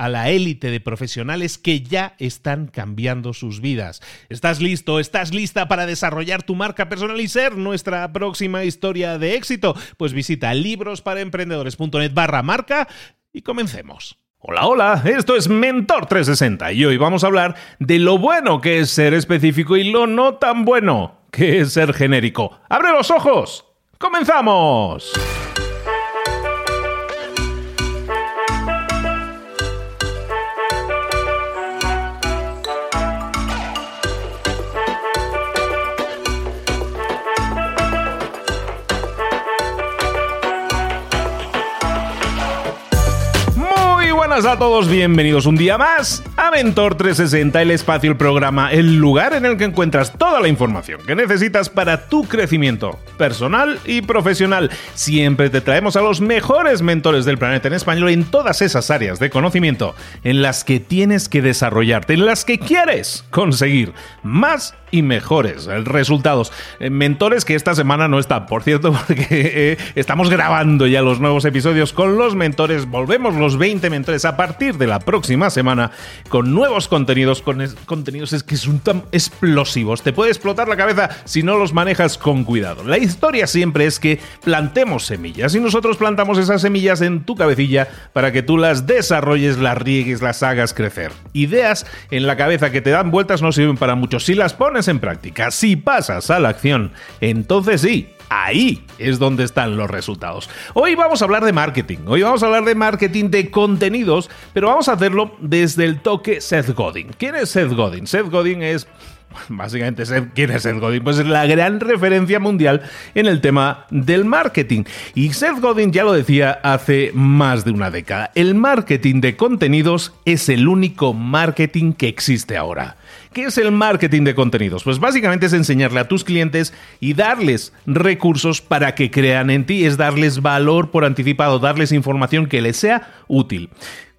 a la élite de profesionales que ya están cambiando sus vidas. ¿Estás listo? ¿Estás lista para desarrollar tu marca personal y ser nuestra próxima historia de éxito? Pues visita librosparaemprendedores.net barra marca y comencemos. Hola, hola, esto es Mentor 360 y hoy vamos a hablar de lo bueno que es ser específico y lo no tan bueno que es ser genérico. ¡Abre los ojos! ¡Comenzamos! A todos, bienvenidos un día más a Mentor 360, el espacio, el programa, el lugar en el que encuentras toda la información que necesitas para tu crecimiento personal y profesional. Siempre te traemos a los mejores mentores del planeta en español en todas esas áreas de conocimiento en las que tienes que desarrollarte, en las que quieres conseguir más y mejores resultados. Eh, mentores que esta semana no están, por cierto, porque eh, estamos grabando ya los nuevos episodios con los mentores. Volvemos los 20 mentores a partir de la próxima semana con nuevos contenidos, con contenidos es que son tan explosivos. Te puede explotar la cabeza si no los manejas con cuidado. La historia siempre es que plantemos semillas y nosotros plantamos esas semillas en tu cabecilla para que tú las desarrolles, las riegues, las hagas crecer. Ideas en la cabeza que te dan vueltas no sirven para mucho. Si las pones en práctica, si pasas a la acción, entonces sí, ahí es donde están los resultados. Hoy vamos a hablar de marketing, hoy vamos a hablar de marketing de contenidos, pero vamos a hacerlo desde el toque Seth Godin. ¿Quién es Seth Godin? Seth Godin es Básicamente, ¿quién es Seth Godin? Pues es la gran referencia mundial en el tema del marketing. Y Seth Godin ya lo decía hace más de una década. El marketing de contenidos es el único marketing que existe ahora. ¿Qué es el marketing de contenidos? Pues básicamente es enseñarle a tus clientes y darles recursos para que crean en ti, es darles valor por anticipado, darles información que les sea útil.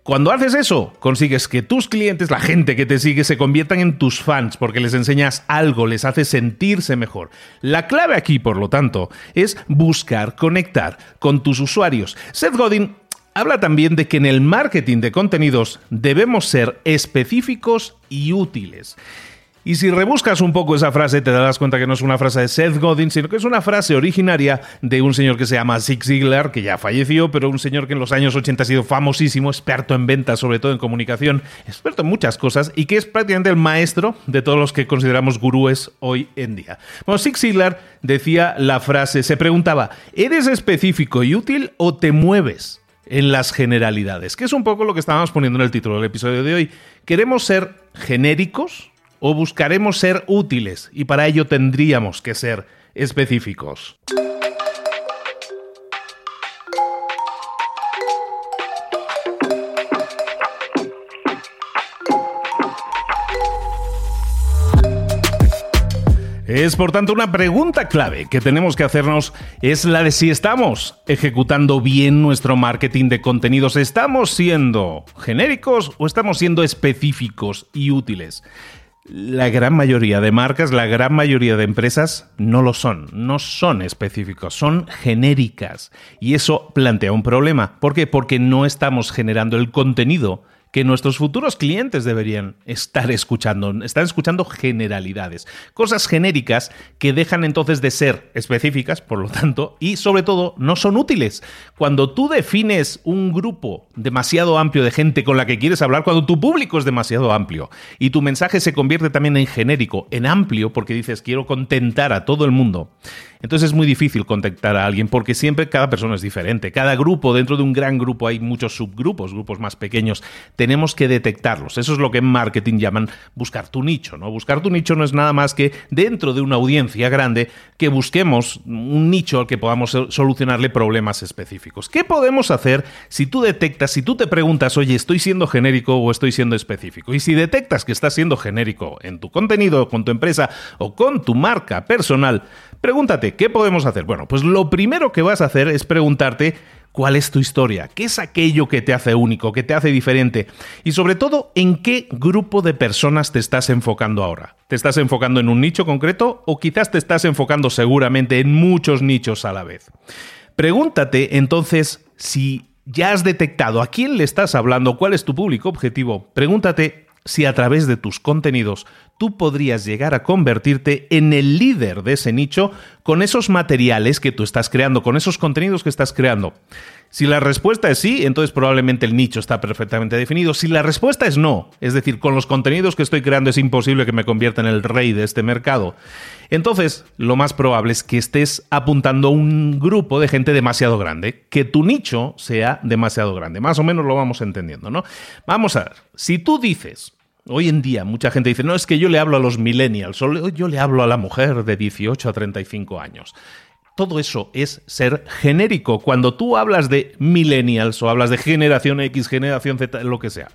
Cuando haces eso, consigues que tus clientes, la gente que te sigue, se conviertan en tus fans porque les enseñas algo, les hace sentirse mejor. La clave aquí, por lo tanto, es buscar conectar con tus usuarios. Seth Godin habla también de que en el marketing de contenidos debemos ser específicos y útiles. Y si rebuscas un poco esa frase, te darás cuenta que no es una frase de Seth Godin, sino que es una frase originaria de un señor que se llama Zig Ziglar, que ya falleció, pero un señor que en los años 80 ha sido famosísimo, experto en ventas, sobre todo en comunicación, experto en muchas cosas, y que es prácticamente el maestro de todos los que consideramos gurúes hoy en día. Bueno, Zig Ziglar decía la frase, se preguntaba, ¿eres específico y útil o te mueves? en las generalidades, que es un poco lo que estábamos poniendo en el título del episodio de hoy. ¿Queremos ser genéricos o buscaremos ser útiles? Y para ello tendríamos que ser específicos. Es por tanto una pregunta clave que tenemos que hacernos es la de si estamos ejecutando bien nuestro marketing de contenidos, estamos siendo genéricos o estamos siendo específicos y útiles. La gran mayoría de marcas, la gran mayoría de empresas no lo son, no son específicos, son genéricas. Y eso plantea un problema. ¿Por qué? Porque no estamos generando el contenido que nuestros futuros clientes deberían estar escuchando. Están escuchando generalidades, cosas genéricas que dejan entonces de ser específicas, por lo tanto, y sobre todo no son útiles. Cuando tú defines un grupo demasiado amplio de gente con la que quieres hablar, cuando tu público es demasiado amplio y tu mensaje se convierte también en genérico, en amplio, porque dices quiero contentar a todo el mundo, entonces es muy difícil contactar a alguien porque siempre cada persona es diferente. Cada grupo, dentro de un gran grupo hay muchos subgrupos, grupos más pequeños. Tenemos que detectarlos. Eso es lo que en marketing llaman buscar tu nicho. ¿no? Buscar tu nicho no es nada más que dentro de una audiencia grande que busquemos un nicho al que podamos solucionarle problemas específicos. ¿Qué podemos hacer si tú detectas, si tú te preguntas, oye, ¿estoy siendo genérico o estoy siendo específico? Y si detectas que estás siendo genérico en tu contenido, con tu empresa o con tu marca personal, Pregúntate, ¿qué podemos hacer? Bueno, pues lo primero que vas a hacer es preguntarte cuál es tu historia, qué es aquello que te hace único, que te hace diferente y sobre todo en qué grupo de personas te estás enfocando ahora. ¿Te estás enfocando en un nicho concreto o quizás te estás enfocando seguramente en muchos nichos a la vez? Pregúntate entonces si ya has detectado a quién le estás hablando, cuál es tu público objetivo. Pregúntate si a través de tus contenidos tú podrías llegar a convertirte en el líder de ese nicho con esos materiales que tú estás creando, con esos contenidos que estás creando. Si la respuesta es sí, entonces probablemente el nicho está perfectamente definido. Si la respuesta es no, es decir, con los contenidos que estoy creando es imposible que me convierta en el rey de este mercado, entonces lo más probable es que estés apuntando a un grupo de gente demasiado grande, que tu nicho sea demasiado grande. Más o menos lo vamos entendiendo, ¿no? Vamos a ver, si tú dices, Hoy en día mucha gente dice, no, es que yo le hablo a los millennials, o yo le hablo a la mujer de 18 a 35 años. Todo eso es ser genérico. Cuando tú hablas de millennials o hablas de generación X, generación Z, lo que sea,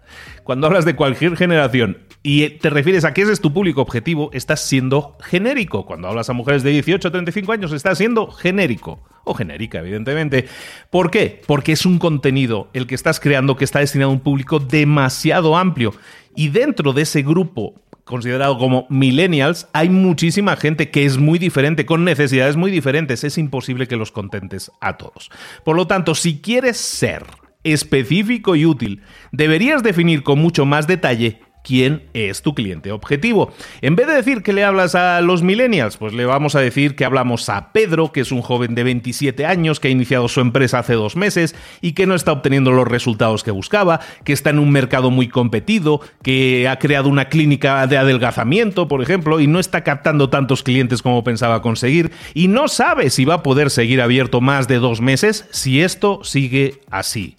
cuando hablas de cualquier generación y te refieres a que ese es tu público objetivo, estás siendo genérico. Cuando hablas a mujeres de 18 a 35 años, estás siendo genérico. O genérica, evidentemente. ¿Por qué? Porque es un contenido el que estás creando que está destinado a un público demasiado amplio. Y dentro de ese grupo considerado como millennials, hay muchísima gente que es muy diferente, con necesidades muy diferentes. Es imposible que los contentes a todos. Por lo tanto, si quieres ser específico y útil, deberías definir con mucho más detalle quién es tu cliente objetivo. En vez de decir que le hablas a los millennials, pues le vamos a decir que hablamos a Pedro, que es un joven de 27 años que ha iniciado su empresa hace dos meses y que no está obteniendo los resultados que buscaba, que está en un mercado muy competido, que ha creado una clínica de adelgazamiento, por ejemplo, y no está captando tantos clientes como pensaba conseguir, y no sabe si va a poder seguir abierto más de dos meses si esto sigue así.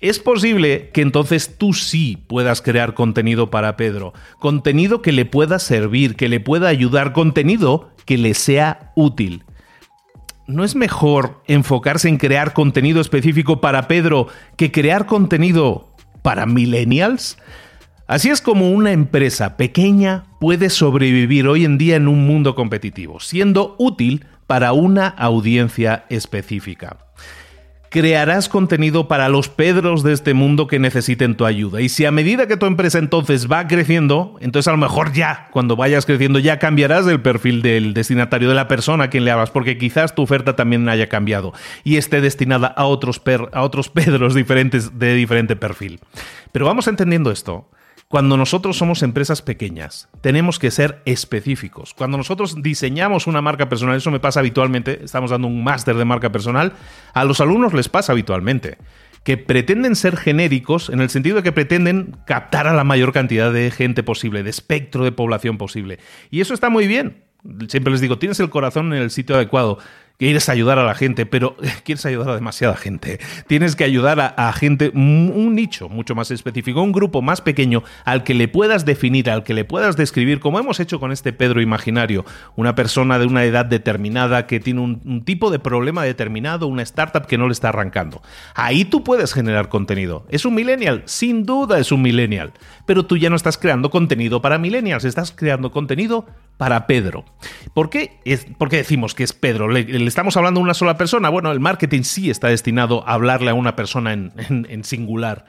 Es posible que entonces tú sí puedas crear contenido para Pedro, contenido que le pueda servir, que le pueda ayudar, contenido que le sea útil. ¿No es mejor enfocarse en crear contenido específico para Pedro que crear contenido para millennials? Así es como una empresa pequeña puede sobrevivir hoy en día en un mundo competitivo, siendo útil para una audiencia específica crearás contenido para los Pedros de este mundo que necesiten tu ayuda. Y si a medida que tu empresa entonces va creciendo, entonces a lo mejor ya, cuando vayas creciendo, ya cambiarás el perfil del destinatario, de la persona a quien le hablas, porque quizás tu oferta también haya cambiado y esté destinada a otros, a otros Pedros diferentes de diferente perfil. Pero vamos entendiendo esto. Cuando nosotros somos empresas pequeñas, tenemos que ser específicos. Cuando nosotros diseñamos una marca personal, eso me pasa habitualmente, estamos dando un máster de marca personal, a los alumnos les pasa habitualmente que pretenden ser genéricos en el sentido de que pretenden captar a la mayor cantidad de gente posible, de espectro de población posible. Y eso está muy bien. Siempre les digo, tienes el corazón en el sitio adecuado quieres ayudar a la gente, pero quieres ayudar a demasiada gente. Tienes que ayudar a, gente, un nicho mucho más específico, un grupo más pequeño al que le puedas definir, al que le puedas describir, como hemos hecho con este Pedro imaginario, una persona de una edad determinada que tiene un, un tipo de problema determinado, una startup que no le está arrancando. Ahí tú puedes generar contenido. ¿Es un millennial? Sin duda es un millennial. Pero tú ya no estás creando contenido para millennials, estás creando contenido para Pedro. ¿Por qué, es, decimos que es Pedro? ¿Le, estamos hablando a una sola persona? Bueno, el marketing sí está destinado a hablarle a una persona en singular.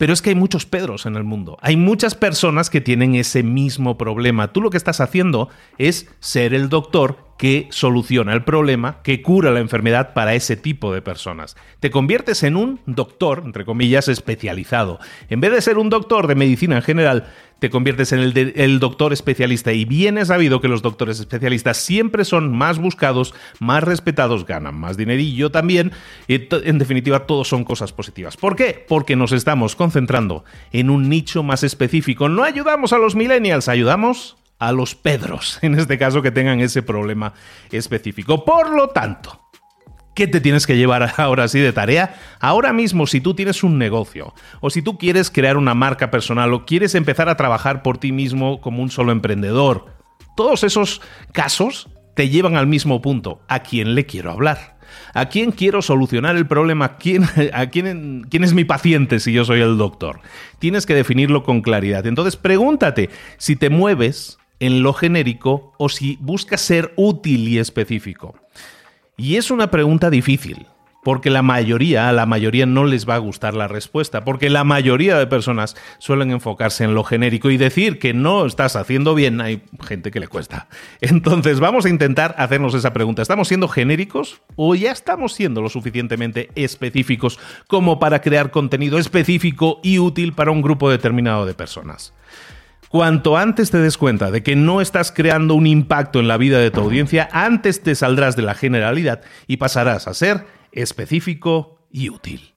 Pero es que hay muchos Pedros en el mundo. Hay muchas personas que tienen ese mismo problema. Tú lo que estás haciendo es ser el doctor que soluciona el problema, que cura la enfermedad para ese tipo de personas. Te conviertes en un doctor, entre comillas, especializado. En vez de ser un doctor de medicina en general, te conviertes en el, doctor especialista y bien es sabido que los doctores especialistas siempre son más buscados, más respetados, ganan más dinerillo también. En definitiva, todos son cosas positivas. ¿Por qué? Porque nos estamos concentrando en un nicho más específico. No ayudamos a los millennials, ayudamos a los Pedros, en este caso que tengan ese problema específico. Por lo tanto, ¿Qué te tienes que llevar ahora sí de tarea? Ahora mismo, si tú tienes un negocio, o si tú quieres crear una marca personal, o quieres empezar a trabajar por ti mismo como un solo emprendedor, todos esos casos te llevan al mismo punto. ¿A quién le quiero hablar? ¿A quién quiero solucionar el problema? ¿Quién, a quién, ¿Quién es mi paciente si yo soy el doctor? Tienes que definirlo con claridad. Entonces pregúntate si te mueves en lo genérico o si busca ser útil y específico. Y es una pregunta difícil, porque la mayoría, a la mayoría no les va a gustar la respuesta, porque la mayoría de personas suelen enfocarse en lo genérico y decir que no estás haciendo bien, hay gente que le cuesta. Entonces vamos a intentar hacernos esa pregunta. ¿Estamos siendo genéricos o ya estamos siendo lo suficientemente específicos como para crear contenido específico y útil para un grupo determinado de personas? Cuanto antes te des cuenta de que no estás creando un impacto en la vida de tu audiencia, antes te saldrás de la generalidad y pasarás a ser específico y útil.